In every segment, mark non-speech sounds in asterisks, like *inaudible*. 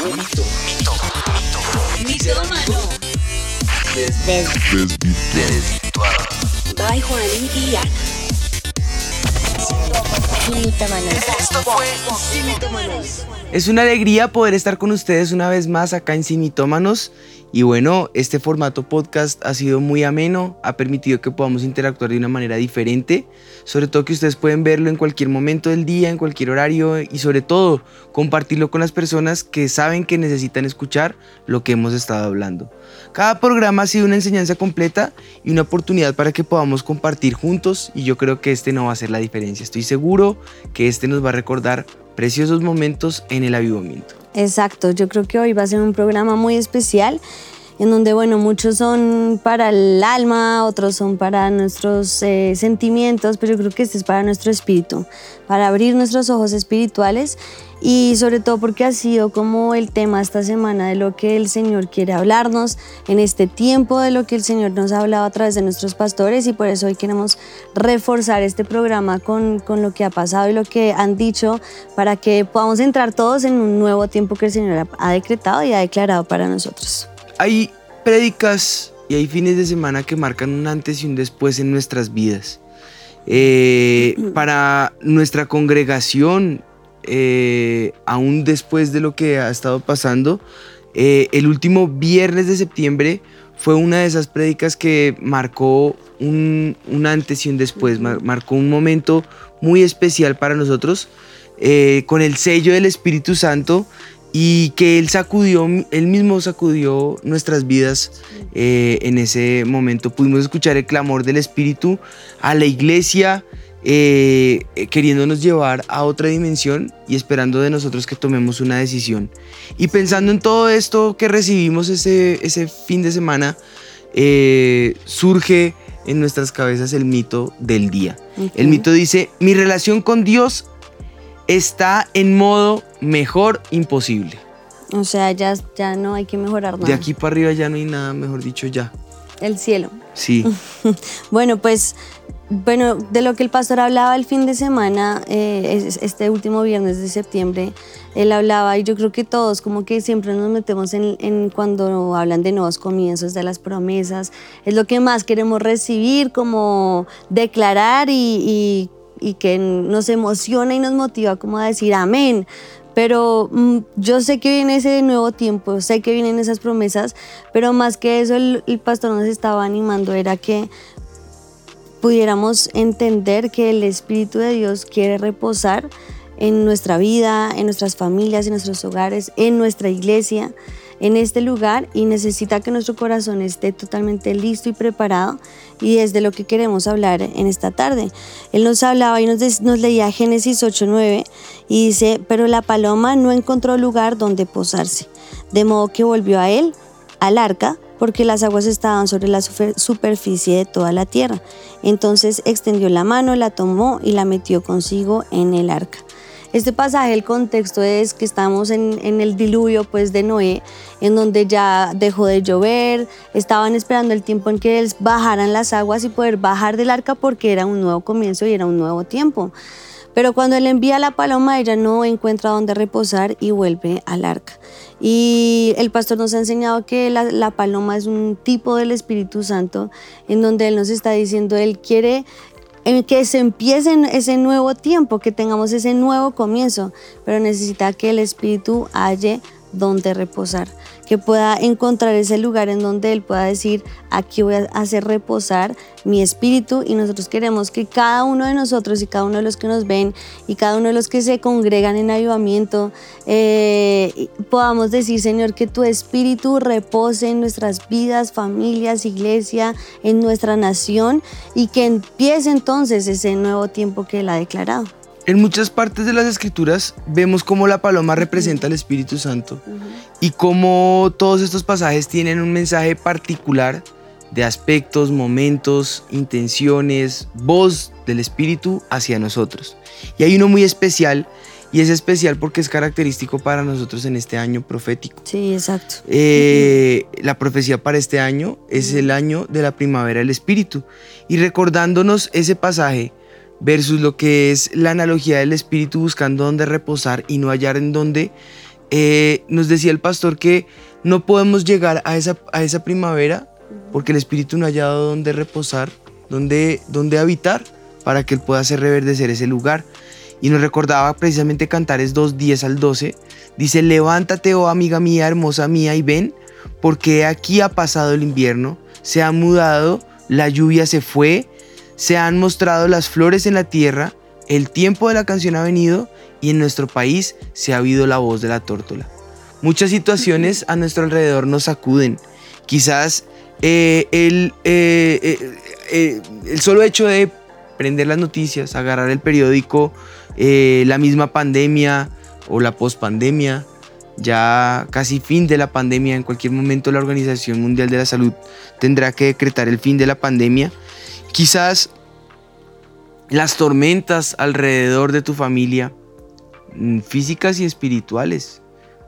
Mito. Mitómano. Desvirtuado. By Juan y Ana. Esto fue Sin Mitómanos. Es una alegría poder estar con ustedes una vez más acá en Cinitómanos. Y bueno, este formato podcast ha sido muy ameno, ha permitido que podamos interactuar de una manera diferente, sobre todo que ustedes pueden verlo en cualquier momento del día, en cualquier horario y sobre todo compartirlo con las personas que saben que necesitan escuchar lo que hemos estado hablando. Cada programa ha sido una enseñanza completa y una oportunidad para que podamos compartir juntos y yo creo que este no va a ser la diferencia. Estoy seguro que este nos va a recordar preciosos momentos en el avivamiento. Exacto, yo creo que hoy va a ser un programa muy especial en donde, bueno, muchos son para el alma, otros son para nuestros eh, sentimientos, pero yo creo que este es para nuestro espíritu, para abrir nuestros ojos espirituales y sobre todo porque ha sido como el tema esta semana de lo que el Señor quiere hablarnos en este tiempo, de lo que el Señor nos ha hablado a través de nuestros pastores y por eso hoy queremos reforzar este programa con, con lo que ha pasado y lo que han dicho para que podamos entrar todos en un nuevo tiempo que el Señor ha, decretado y ha declarado para nosotros. Hay prédicas y hay fines de semana que marcan un antes y un después en nuestras vidas. Eh, para nuestra congregación, eh, aún después de lo que ha estado pasando, eh, el último viernes de septiembre fue una de esas prédicas que marcó un, un antes y un después, mar- marcó un momento muy especial para nosotros, eh, con el sello del Espíritu Santo y que Él sacudió, Él mismo sacudió nuestras vidas eh, en ese momento. Pudimos escuchar el clamor del Espíritu a la iglesia, eh, queriéndonos llevar a otra dimensión y esperando de nosotros que tomemos una decisión. Y pensando en todo esto que recibimos ese, ese fin de semana, eh, surge en nuestras cabezas el mito del día. El mito dice, mi relación con Dios está en modo mejor imposible. O sea, ya, ya no hay que mejorar nada. De aquí para arriba ya no hay nada, mejor dicho, ya. El cielo. Sí. *laughs* Bueno, pues, bueno, de lo que el pastor hablaba el fin de semana, eh, es- este último viernes de septiembre, él hablaba y yo creo que todos como que siempre nos metemos en, en cuando hablan de nuevos comienzos, de las promesas, es lo que más queremos recibir, como declarar y, y- y que nos emociona y nos motiva como a decir amén. Pero mm, yo sé que viene ese nuevo tiempo, sé que vienen esas promesas, pero más que eso el, el pastor nos estaba animando era que pudiéramos entender que el Espíritu de Dios quiere reposar en nuestra vida, en nuestras familias, en nuestros hogares, en nuestra iglesia, en este lugar y necesita que nuestro corazón esté totalmente listo y preparado y es de lo que queremos hablar en esta tarde. Él nos hablaba y nos, leía Génesis 8.9 y dice, pero la paloma no encontró lugar donde posarse, de modo que volvió a él, al arca, porque las aguas estaban sobre la superficie de toda la tierra. Entonces extendió la mano, la tomó y la metió consigo en el arca. Este pasaje, el contexto es que estamos en, en el diluvio pues, de Noé, en donde ya dejó de llover, estaban esperando el tiempo en que bajaran las aguas y poder bajar del arca porque era un nuevo comienzo y era un nuevo tiempo. Pero cuando él envía la paloma, ella no encuentra dónde reposar y vuelve al arca. Y el pastor nos ha enseñado que la, la paloma es un tipo del Espíritu Santo, en donde él nos está diciendo, él quiere en que se empiece ese nuevo tiempo, que tengamos ese nuevo comienzo, pero necesita que el Espíritu halle donde reposar, que pueda encontrar ese lugar en donde Él pueda decir, aquí voy a hacer reposar mi espíritu y nosotros queremos que cada uno de nosotros y cada uno de los que nos ven y cada uno de los que se congregan en avivamiento eh, podamos decir, Señor, que tu espíritu repose en nuestras vidas, familias, iglesia, en nuestra nación y que empiece entonces ese nuevo tiempo que Él ha declarado. En muchas partes de las escrituras vemos cómo la paloma representa al Espíritu Santo y cómo todos estos pasajes tienen un mensaje particular de aspectos, momentos, intenciones, voz del Espíritu hacia nosotros. Y hay uno muy especial y es especial porque es característico para nosotros en este año profético. Sí, exacto. Eh, la profecía para este año es el año de la primavera del Espíritu. Y recordándonos ese pasaje versus lo que es la analogía del Espíritu buscando dónde reposar y no hallar en dónde, eh, nos decía el pastor que no podemos llegar a esa, a esa primavera porque el Espíritu no ha hallado donde reposar, donde, donde habitar, para que Él pueda hacer reverdecer ese lugar. Y nos recordaba precisamente Cantares 2, 10 al 12. Dice, levántate, oh amiga mía, hermosa mía, y ven, porque aquí ha pasado el invierno, se ha mudado, la lluvia se fue, se han mostrado las flores en la tierra, el tiempo de la canción ha venido y en nuestro país se ha oído la voz de la tórtola. Muchas situaciones a nuestro alrededor nos sacuden. Quizás eh, el, eh, eh, el solo hecho de prender las noticias, agarrar el periódico, la misma pandemia o la pospandemia, ya casi fin de la pandemia, en cualquier momento la Organización Mundial de la Salud tendrá que decretar el fin de la pandemia. Quizás las tormentas alrededor de tu familia, mm, físicas y espirituales,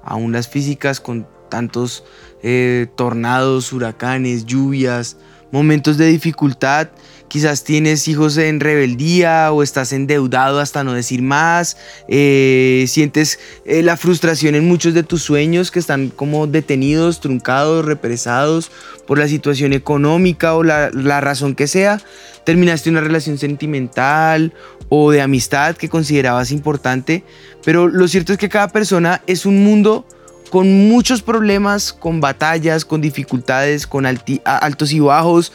aún las físicas con tantos eh, tornados, huracanes, lluvias, momentos de dificultad, quizás tienes hijos en rebeldía o estás endeudado hasta no decir más, eh, sientes eh, la frustración en muchos de tus sueños que están como detenidos, truncados, represados por la situación económica o la, la razón que sea, terminaste una relación sentimental o de amistad que considerabas importante, pero lo cierto es que cada persona es un mundo con muchos problemas, con batallas, con dificultades, con altos y bajos.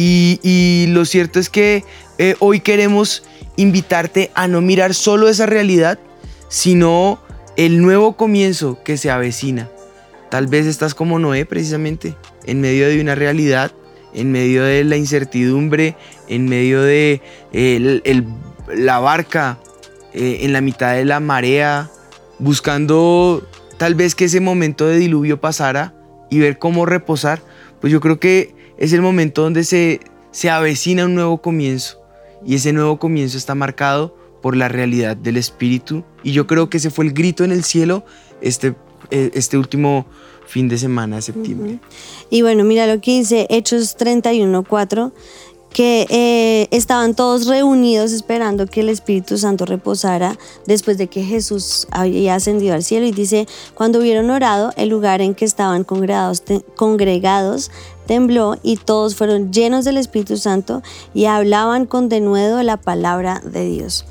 Y, lo cierto es que eh, hoy queremos invitarte a no mirar solo esa realidad, sino el nuevo comienzo que se avecina. Tal vez estás como Noé precisamente, en medio de una realidad, en medio de la incertidumbre, en medio de la barca, eh, en la mitad de la marea, buscando tal vez que ese momento de diluvio pasara y ver cómo reposar, pues yo creo que es el momento donde se, se avecina un nuevo comienzo. Y ese nuevo comienzo está marcado por la realidad del Espíritu. Y yo creo que ese fue el grito en el cielo este, eh, este último fin de semana de septiembre. Y bueno, mira lo que dice Hechos 31.4 que eh, estaban todos reunidos esperando que el Espíritu Santo reposara después de que Jesús había ascendido al cielo. Y dice, cuando hubieron orado, el lugar en que estaban congregados, congregados tembló y todos fueron llenos del Espíritu Santo y hablaban con denuedo la palabra de Dios.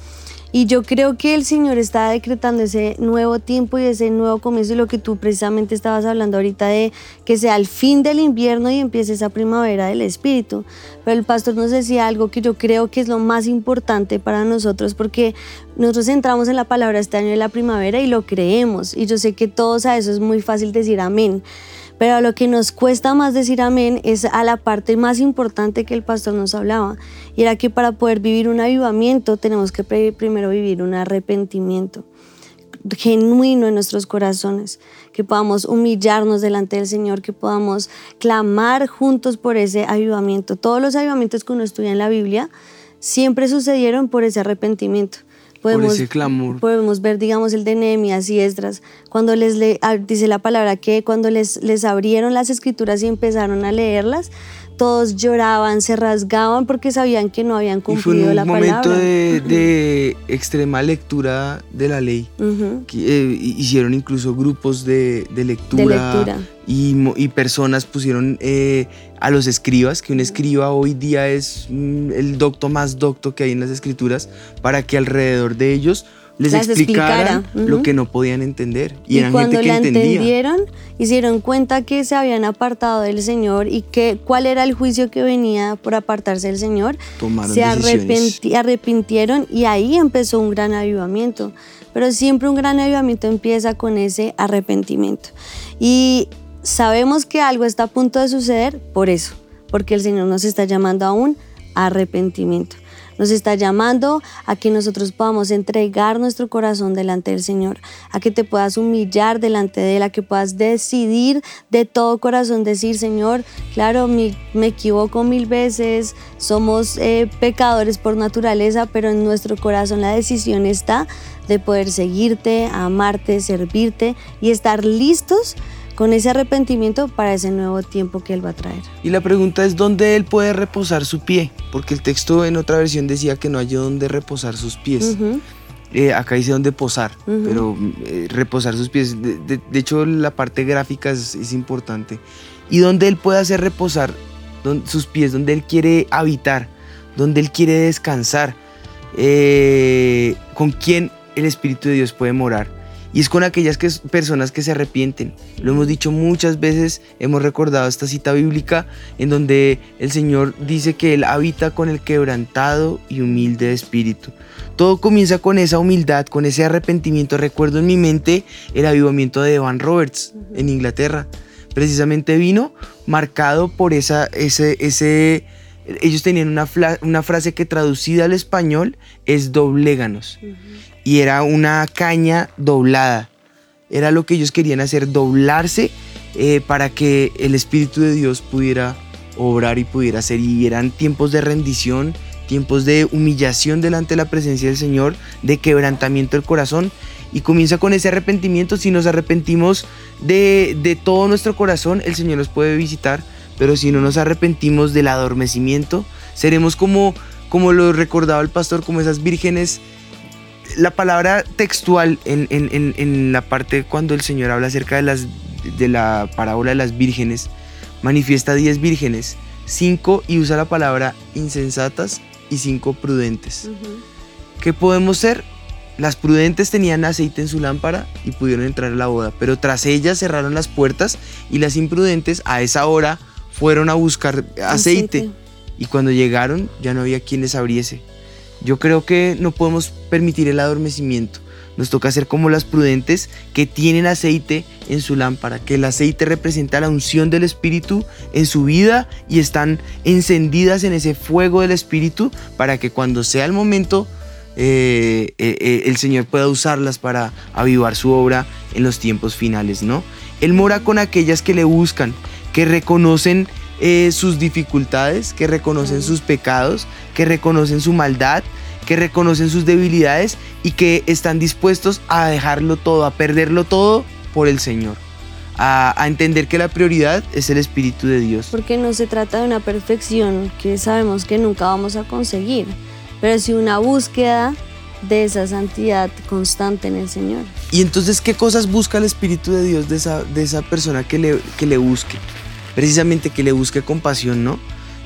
Y yo creo que el Señor está decretando ese nuevo tiempo y ese nuevo comienzo, y lo que tú precisamente estabas hablando ahorita de que sea el fin del invierno y empiece esa primavera del Espíritu. Pero el pastor nos decía algo que yo creo que es lo más importante para nosotros, porque nosotros entramos en la palabra este año de la primavera y lo creemos. Y yo sé que todos a eso es muy fácil decir amén. Pero lo que nos cuesta más decir amén es a la parte más importante que el pastor nos hablaba. Y era que para poder vivir un avivamiento tenemos que primero vivir un arrepentimiento genuino en nuestros corazones, que podamos humillarnos delante del Señor, que podamos clamar juntos por ese avivamiento. Todos los avivamientos que uno estudia en la Biblia siempre sucedieron por ese arrepentimiento. Podemos, clamor. Podemos ver, digamos, el de Nehemías y Esdras, cuando les le, ah, dice la palabra que cuando les, les abrieron las escrituras y empezaron a leerlas, todos lloraban, se rasgaban porque sabían que no habían cumplido la palabra. Fue un momento de, extrema lectura de la ley. Eh, hicieron incluso grupos de, lectura. Y, personas pusieron eh, a los escribas, que un escriba hoy día es mm, el docto más docto que hay en las escrituras, para que alrededor de ellos les explicara, lo que no podían entender. Y, cuando la entendieron, hicieron cuenta que se habían apartado del Señor y que cuál era el juicio que venía por apartarse del Señor. se arrepintieron y ahí empezó un gran avivamiento. Pero siempre un gran avivamiento empieza con ese arrepentimiento. Y sabemos que algo está a punto de suceder por eso, porque el Señor nos está llamando a un arrepentimiento. Nos está llamando a que nosotros podamos entregar nuestro corazón delante del Señor, a que te puedas humillar delante de Él, a que puedas decidir de todo corazón, decir, Señor, claro, me, equivoco mil veces, somos eh, pecadores por naturaleza, pero en nuestro corazón la decisión está de poder seguirte, amarte, servirte y estar listos con ese arrepentimiento para ese nuevo tiempo que Él va a traer. Y la pregunta es dónde Él puede reposar su pie, porque el texto en otra versión decía que no hay dónde reposar sus pies. eh, acá dice dónde posar, pero eh, reposar sus pies. De, hecho, la parte gráfica es, importante. Y donde Él puede hacer reposar sus pies, donde Él quiere habitar, donde Él quiere descansar, eh, con quién el Espíritu de Dios puede morar. Y es con aquellas personas que se arrepienten. Lo hemos dicho muchas veces, hemos recordado esta cita bíblica en donde el Señor dice que Él habita con el quebrantado y humilde espíritu. Todo comienza con esa humildad, con ese arrepentimiento. Recuerdo en mi mente el avivamiento de Evan Roberts en Inglaterra. Precisamente vino marcado por esa, ese, ese, ellos tenían una, una, frase que traducida al español es dobléganos y era una caña doblada. Era lo que ellos querían hacer, doblarse eh, para que el Espíritu de Dios pudiera obrar y pudiera hacer. Y eran tiempos de rendición, tiempos de humillación delante de la presencia del Señor, de quebrantamiento del corazón. Y comienza con ese arrepentimiento. Si nos arrepentimos de, de todo nuestro corazón, el Señor nos puede visitar. Pero si no nos arrepentimos del adormecimiento, seremos como, como lo recordaba el pastor, como esas vírgenes la palabra textual en, la parte cuando el Señor habla acerca de, las, de la parábola de las vírgenes, manifiesta 10 vírgenes, 5 y usa la palabra insensatas y 5 prudentes. ¿Qué podemos ser? Las prudentes tenían aceite en su lámpara y pudieron entrar a la boda, pero tras ellas cerraron las puertas y las imprudentes a esa hora fueron a buscar aceite. y cuando llegaron ya no había quien les abriese. Yo creo que no podemos permitir el adormecimiento. Nos toca ser como las prudentes que tienen aceite en su lámpara, que el aceite representa la unción del Espíritu en su vida y están encendidas en ese fuego del Espíritu para que cuando sea el momento eh, eh, eh, el Señor pueda usarlas para avivar su obra en los tiempos finales, ¿no? Él mora con aquellas que le buscan, que reconocen sus dificultades, que reconocen sus pecados, que reconocen su maldad, que reconocen sus debilidades y que están dispuestos a dejarlo todo, a perderlo todo por el Señor. A, entender que la prioridad es el Espíritu de Dios. Porque no se trata de una perfección que sabemos que nunca vamos a conseguir, pero sí una búsqueda de esa santidad constante en el Señor. Y entonces, ¿qué cosas busca el Espíritu de Dios de esa, de esa persona que le, que le busque? Precisamente que le busque compasión, ¿no?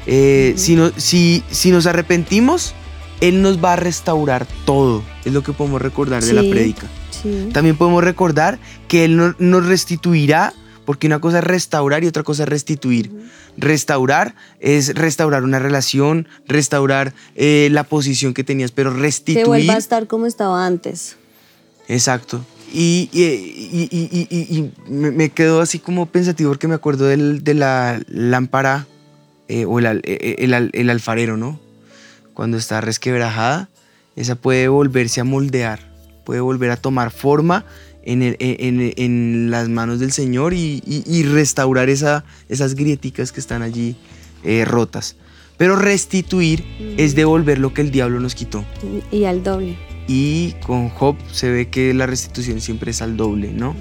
Eh, si, si, nos arrepentimos, Él nos va a restaurar todo. Es lo que podemos recordar de la prédica. También podemos recordar que Él nos restituirá, porque una cosa es restaurar y otra cosa es restituir. Restaurar es restaurar una relación, restaurar eh, la posición que tenías, pero restituir... Que vuelva a estar como estaba antes. Exacto. Y, y, me quedo así como pensativo porque me acuerdo de la lámpara eh, o eh, eh, el, alfarero, ¿no? Cuando está resquebrajada, esa puede volverse a moldear, puede volver a tomar forma en, las manos del Señor y, restaurar esa, esas grieticas que están allí rotas. Pero restituir es devolver lo que el diablo nos quitó. Y al doble. Y con Job se ve que la restitución siempre es al doble, ¿no?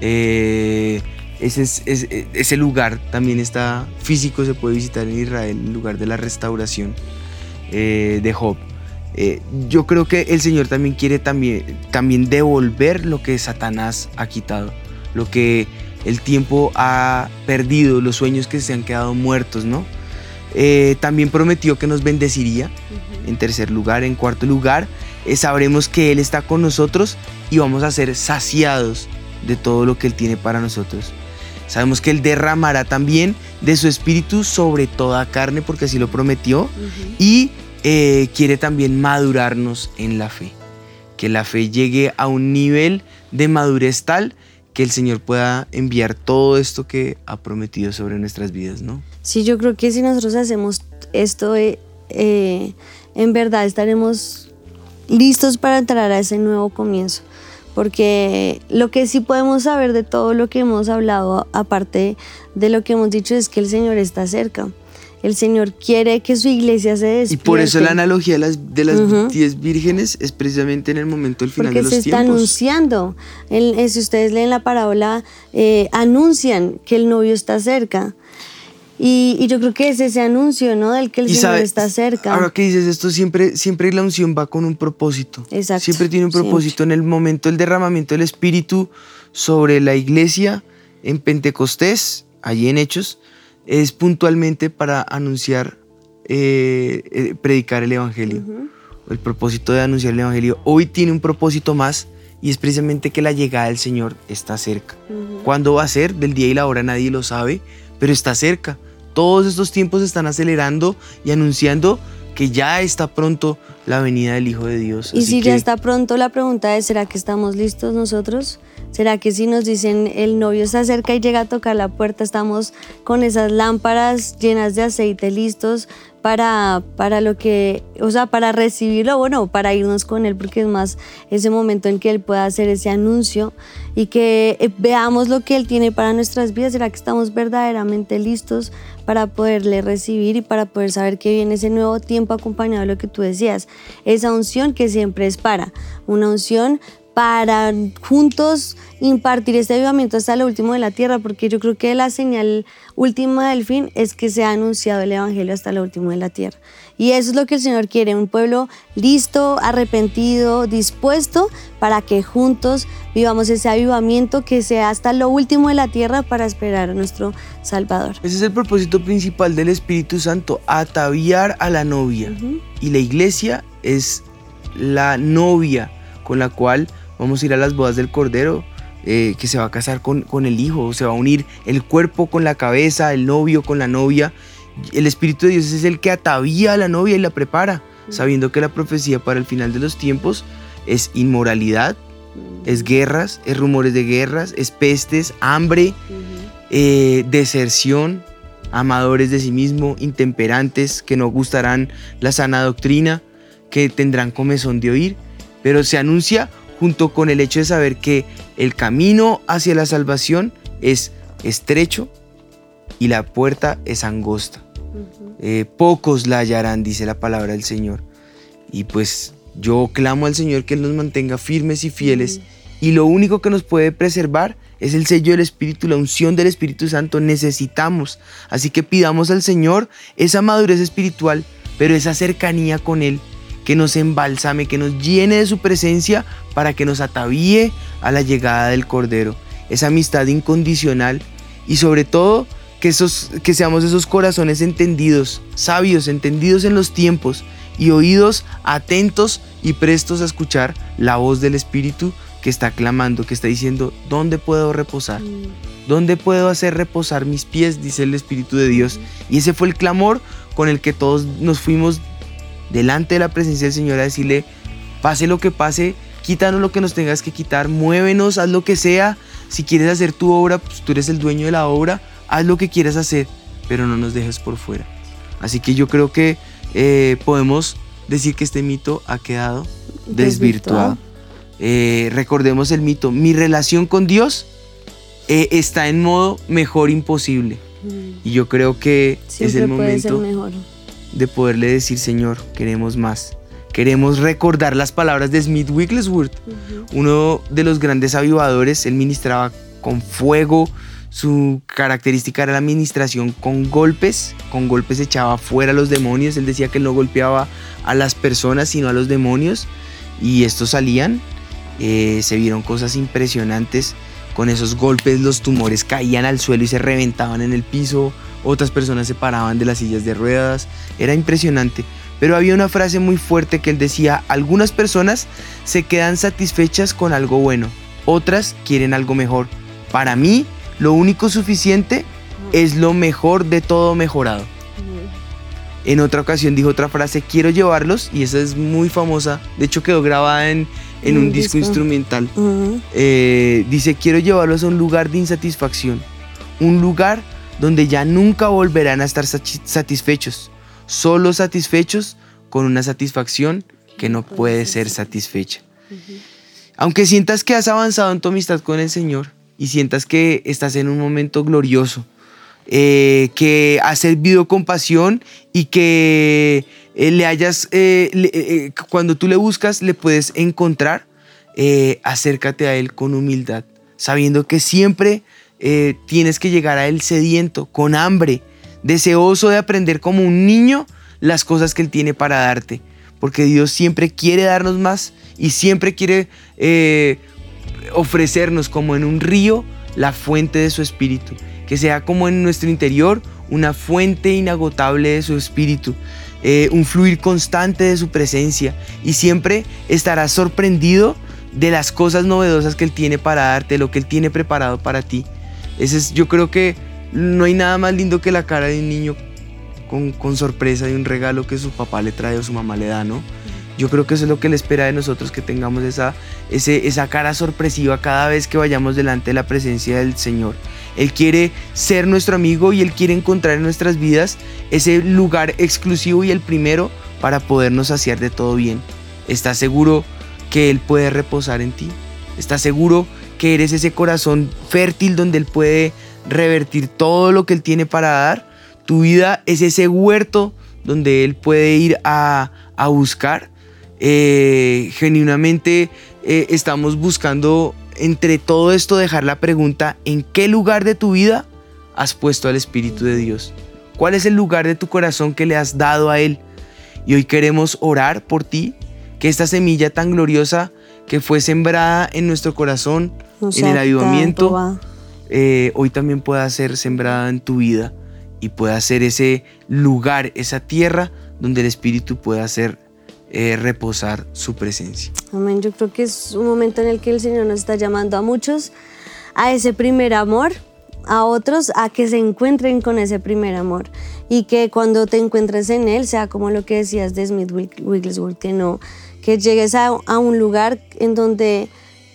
ese, es, ese lugar también está físico, se puede visitar en Israel, el lugar de la restauración eh, de Job. Eh, yo creo que el Señor también quiere también, también devolver lo que Satanás ha quitado, lo que el tiempo ha perdido, los sueños que se han quedado muertos, ¿no? Eh, también prometió que nos bendeciría. En tercer lugar, en cuarto lugar, sabremos que Él está con nosotros y vamos a ser saciados de todo lo que Él tiene para nosotros. Sabemos que Él derramará también de su espíritu sobre toda carne, porque así lo prometió, y eh, quiere también madurarnos en la fe. Que la fe llegue a un nivel de madurez tal que el Señor pueda enviar todo esto que ha prometido sobre nuestras vidas, ¿no? Sí, yo creo que si nosotros hacemos esto, eh, eh, en verdad estaremos listos para entrar a ese nuevo comienzo porque lo que sí podemos saber de todo lo que hemos hablado, aparte de lo que hemos dicho, es que el Señor está cerca. El Señor quiere que su iglesia se despierte. Y por eso la analogía de las, de las diez vírgenes es precisamente en el momento del final de los tiempos. Porque se está anunciando. si ustedes leen la parábola, eh, anuncian que el novio está cerca. Y, yo creo que es ese anuncio, ¿no? Del que el Señor está cerca. Ahora que dices esto, siempre, siempre la unción va con un propósito. Exacto. Siempre tiene un propósito. En el momento del derramamiento del Espíritu sobre la iglesia en Pentecostés, allí en Hechos, es puntualmente para anunciar, eh, eh, predicar el Evangelio. El propósito de anunciar el Evangelio. Hoy tiene un propósito más y es precisamente que la llegada del Señor está cerca. ¿Cuándo va a ser? Del día y la hora nadie lo sabe, pero está cerca. Todos estos tiempos están acelerando y anunciando que ya está pronto la venida del Hijo de Dios. Y si ya está pronto, la pregunta es, ¿será que estamos listos nosotros? ¿Será que si nos dicen el novio está cerca y llega a tocar la puerta, estamos con esas lámparas llenas de aceite listos para, para lo que, o sea, para recibirlo, bueno, para irnos con él, porque es más ese momento en que él pueda hacer ese anuncio y que eh, veamos lo que él tiene para nuestras vidas. ¿Será que estamos verdaderamente listos para poderle recibir y para poder saber que viene ese nuevo tiempo acompañado de lo que tú decías? Esa unción que siempre es para, una unción para juntos impartir este avivamiento hasta lo último de la tierra, porque yo creo que la señal última del fin es que se ha anunciado el Evangelio hasta lo último de la tierra. Y eso es lo que el Señor quiere, un pueblo listo, arrepentido, dispuesto para que juntos vivamos ese avivamiento que sea hasta lo último de la tierra para esperar a nuestro Salvador. Ese es el propósito principal del Espíritu Santo, ataviar a la novia. Y la iglesia es la novia con la cual vamos a ir a las bodas del Cordero, eh, que se va a casar con, con el Hijo, se va a unir el cuerpo con la cabeza, el novio con la novia. El Espíritu de Dios es el que atavía a la novia y la prepara, sabiendo que la profecía para el final de los tiempos es inmoralidad, es guerras, es rumores de guerras, es pestes, hambre, eh, deserción, amadores de sí mismo, intemperantes, que no gustarán la sana doctrina, que tendrán comezón de oír, pero se anuncia junto con el hecho de saber que el camino hacia la salvación es estrecho y la puerta es angosta. Eh, pocos la hallarán, dice la palabra del Señor. Y pues yo clamo al Señor que Él nos mantenga firmes y fieles. Y lo único que nos puede preservar es el sello del Espíritu, la unción del Espíritu Santo. Necesitamos. Así que pidamos al Señor esa madurez espiritual, pero esa cercanía con Él que nos embalsame, que nos llene de su presencia para que nos atavíe a la llegada del Cordero. Esa amistad incondicional y sobre todo que, esos, que seamos esos corazones entendidos, sabios, entendidos en los tiempos y oídos atentos y prestos a escuchar la voz del Espíritu que está clamando, que está diciendo, ¿dónde puedo reposar? ¿Dónde puedo hacer reposar mis pies? Dice el Espíritu de Dios. Y ese fue el clamor con el que todos nos fuimos delante de la presencia del Señor a decirle, pase lo que pase, quítanos lo que nos tengas que quitar, muévenos, haz lo que sea. Si quieres hacer tu obra, pues tú eres el dueño de la obra, haz lo que quieras hacer, pero no nos dejes por fuera. Así que yo creo que eh, podemos decir que este mito ha quedado desvirtuado. Eh, recordemos el mito, mi relación con Dios eh, está en modo mejor imposible. Mm. Y yo creo que es el momento de poderle decir, Señor, queremos más. Queremos recordar las palabras de Smith Wigglesworth, uno de los grandes avivadores. Él ministraba con fuego, su característica era la administración con golpes, con golpes echaba fuera a los demonios. Él decía que no golpeaba a las personas, sino a los demonios. Y estos salían, eh, se vieron cosas impresionantes. Con esos golpes los tumores caían al suelo y se reventaban en el piso otras personas se paraban de las sillas de ruedas, era impresionante. Pero había una frase muy fuerte que él decía, algunas personas se quedan satisfechas con algo bueno, otras quieren algo mejor. Para mí, lo único suficiente es lo mejor de todo mejorado. En otra ocasión dijo otra frase, quiero llevarlos, y esa es muy famosa, de hecho quedó grabada en, un, disco, instrumental. Eh, dice, quiero llevarlos a un lugar de insatisfacción, un lugar donde ya nunca volverán a estar satisfechos, solo satisfechos con una satisfacción que no puede ser satisfecha. Aunque sientas que has avanzado en tu amistad con el Señor y sientas que estás en un momento glorioso, eh, que has servido con pasión y que eh, le hayas, eh, cuando tú le buscas, le puedes encontrar, acércate a Él con humildad, sabiendo que siempre tienes que llegar a Él sediento, con hambre, deseoso de aprender como un niño las cosas que Él tiene para darte. Porque Dios siempre quiere darnos más y siempre quiere eh, ofrecernos como en un río la fuente de su espíritu. Que sea como en nuestro interior una fuente inagotable de su espíritu. Eh, un fluir constante de su presencia y siempre estarás sorprendido de las cosas novedosas que Él tiene para darte, lo que Él tiene preparado para ti. Ese es, yo creo que no hay nada más lindo que la cara de un niño con, sorpresa de un regalo que su papá le trae o su mamá le da, ¿no? Yo creo que eso es lo que Él espera de nosotros, que tengamos esa, ese, esa cara sorpresiva cada vez que vayamos delante de la presencia del Señor. Él quiere ser nuestro amigo y Él quiere encontrar en nuestras vidas ese lugar exclusivo y el primero para podernos saciar de todo bien. ¿Estás seguro que Él puede reposar en ti? ¿Estás seguro que eres ese corazón fértil donde Él puede revertir todo lo que Él tiene para dar? Tu vida es ese huerto donde Él puede ir a, buscar. Eh, genuinamente eh, estamos buscando entre todo esto dejar la pregunta, ¿en qué lugar de tu vida has puesto al Espíritu de Dios? ¿Cuál es el lugar de tu corazón que le has dado a Él? Y hoy queremos orar por ti, que esta semilla tan gloriosa que fue sembrada en nuestro corazón, en el avivamiento, eh, hoy también pueda ser sembrada en tu vida y pueda ser ese lugar, esa tierra donde el Espíritu pueda ser eh, reposar su presencia. Amén. Yo creo que es un momento en el que el Señor nos está llamando a muchos a ese primer amor, a otros a que se encuentren con ese primer amor y que cuando te encuentres en él sea como lo que decías de Smith Wigglesworth, que no, que llegues a, a un lugar en donde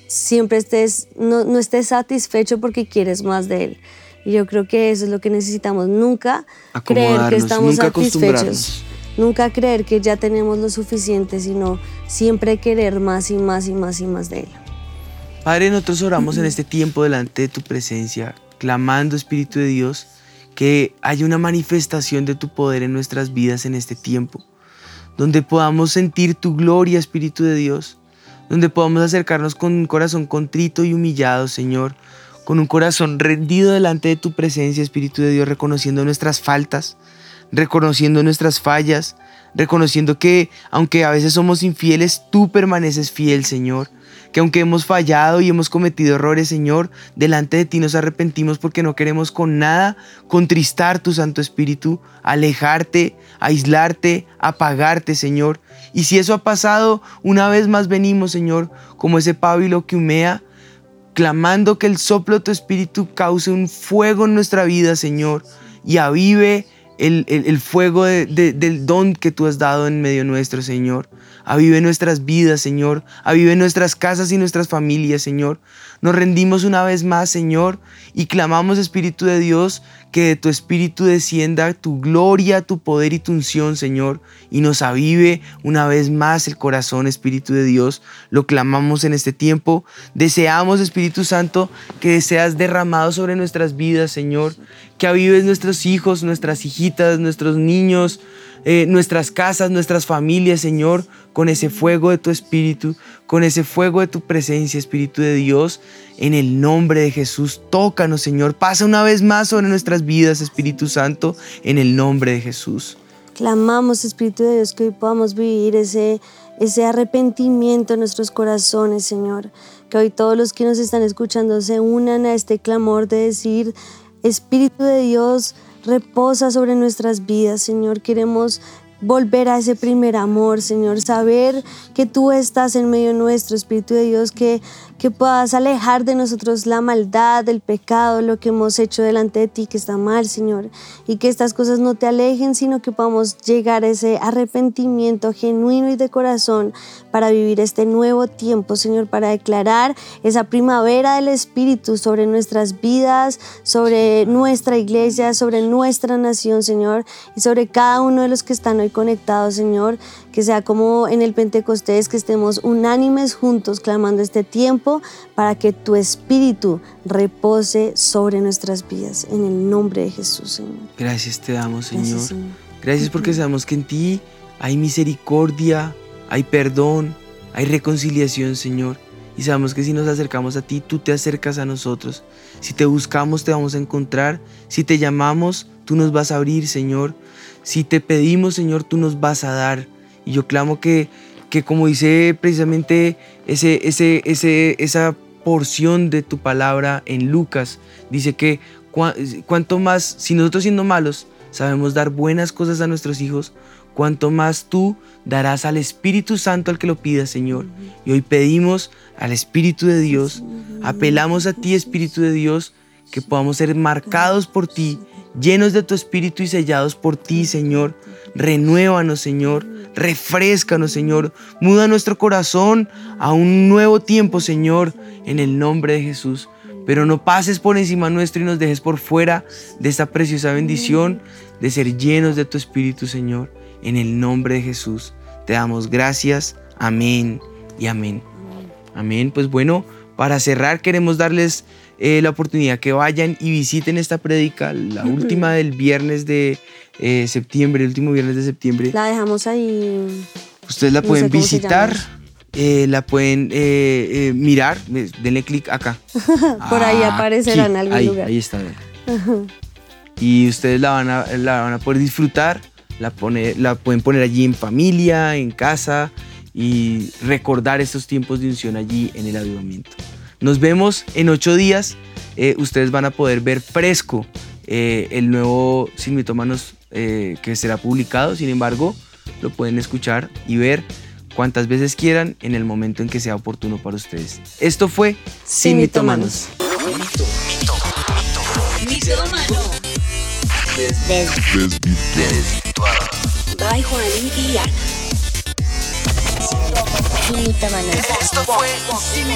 siempre estés, no, no estés satisfecho porque quieres más de él, y yo creo que eso es lo que necesitamos, nunca creer que estamos satisfechos, nunca creer que ya tenemos lo suficiente, sino siempre querer más y más y más y más de Él. Padre, nosotros oramos en este tiempo delante de tu presencia, clamando, Espíritu de Dios, que haya una manifestación de tu poder en nuestras vidas en este tiempo, donde podamos sentir tu gloria, Espíritu de Dios, donde podamos acercarnos con un corazón contrito y humillado, Señor, con un corazón rendido delante de tu presencia, Espíritu de Dios, reconociendo nuestras faltas, reconociendo nuestras fallas, reconociendo que aunque a veces somos infieles, tú permaneces fiel, Señor. Que aunque hemos fallado y hemos cometido errores, Señor, delante de ti nos arrepentimos porque no queremos con nada contristar tu Santo Espíritu, alejarte, aislarte, apagarte, Señor. Y si eso ha pasado, una vez más venimos, Señor, como ese pábilo que humea, clamando que el soplo de tu espíritu cause un fuego en nuestra vida, Señor, y avive el, fuego del don que tú has dado en medio nuestro, Señor. Avive nuestras vidas, Señor. Avive nuestras casas y nuestras familias, Señor. Nos rendimos una vez más, Señor, y clamamos, Espíritu de Dios, que de tu Espíritu descienda tu gloria, tu poder y tu unción, Señor, y nos avive una vez más el corazón, Espíritu de Dios. Lo clamamos en este tiempo. Deseamos, Espíritu Santo, que seas derramado sobre nuestras vidas, Señor. Que avives nuestros hijos, nuestras hijitas, nuestros niños, eh, nuestras casas, nuestras familias, Señor, con ese fuego de tu Espíritu, con ese fuego de tu presencia, Espíritu de Dios. En el nombre de Jesús, tócanos, Señor. Pasa una vez más sobre nuestras vidas, Espíritu Santo, en el nombre de Jesús. Clamamos, Espíritu de Dios, que hoy podamos vivir ese, ese arrepentimiento en nuestros corazones, Señor. Que hoy todos los que nos están escuchando se unan a este clamor de decir, Espíritu de Dios, reposa sobre nuestras vidas, Señor. Queremos volver a ese primer amor, Señor, saber que tú estás en medio nuestro, Espíritu de Dios, que que puedas alejar de nosotros la maldad, el pecado, lo que hemos hecho delante de ti que está mal, Señor, y que estas cosas no te alejen, sino que podamos llegar a ese arrepentimiento genuino y de corazón para vivir este nuevo tiempo, Señor, para declarar esa primavera del Espíritu sobre nuestras vidas, sobre nuestra iglesia, sobre nuestra nación, Señor, y sobre cada uno de los que están hoy conectados, Señor, que sea como en el Pentecostés, que estemos unánimes juntos clamando este tiempo para que tu espíritu repose sobre nuestras vidas. En el nombre de Jesús, Señor. Gracias te damos, Señor. Gracias, porque sabemos que en ti hay misericordia, hay perdón, hay reconciliación, Señor. Y sabemos que si nos acercamos a ti, tú te acercas a nosotros. Si te buscamos, te vamos a encontrar. Si te llamamos, tú nos vas a abrir, Señor. Si te pedimos, Señor, tú nos vas a dar. Y yo clamo que, que como dice precisamente ese, ese, ese, esa porción de tu palabra en Lucas, dice que cuanto más, si nosotros siendo malos sabemos dar buenas cosas a nuestros hijos, cuanto más tú darás al Espíritu Santo al que lo pidas, Señor. Y hoy pedimos al Espíritu de Dios, apelamos a ti, Espíritu de Dios, que podamos ser marcados por ti, llenos de tu Espíritu y sellados por ti, Señor. Renuévanos, Señor. Refrescanos, Señor. Muda nuestro corazón a un nuevo tiempo, Señor, en el nombre de Jesús. Pero no pases por encima nuestro y nos dejes por fuera de esta preciosa bendición de ser llenos de tu Espíritu, Señor. En el nombre de Jesús te damos gracias. Amén y amén. Amén. Pues bueno, para cerrar queremos darles eh, la oportunidad que vayan y visiten esta prédica, la última del viernes de eh, septiembre, el último viernes de septiembre. La dejamos ahí. Ustedes la pueden visitar. Eh, la pueden mirar, denle clic acá. *laughs* Por ahí aparecerá en algún ahí, lugar. Ahí está. Y ustedes la van a, la van a poder disfrutar la, la pueden poner allí en familia, en casa y recordar estos tiempos de unción allí en el avivamiento. Nos vemos en ocho días. Eh, ustedes van a poder ver fresco eh, el nuevo Sin Mitómanos eh, que será publicado. Sin embargo, lo pueden escuchar y ver cuantas veces quieran en el momento en que sea oportuno para ustedes. Esto fue Sin, Mitómanos. Esto fue Sin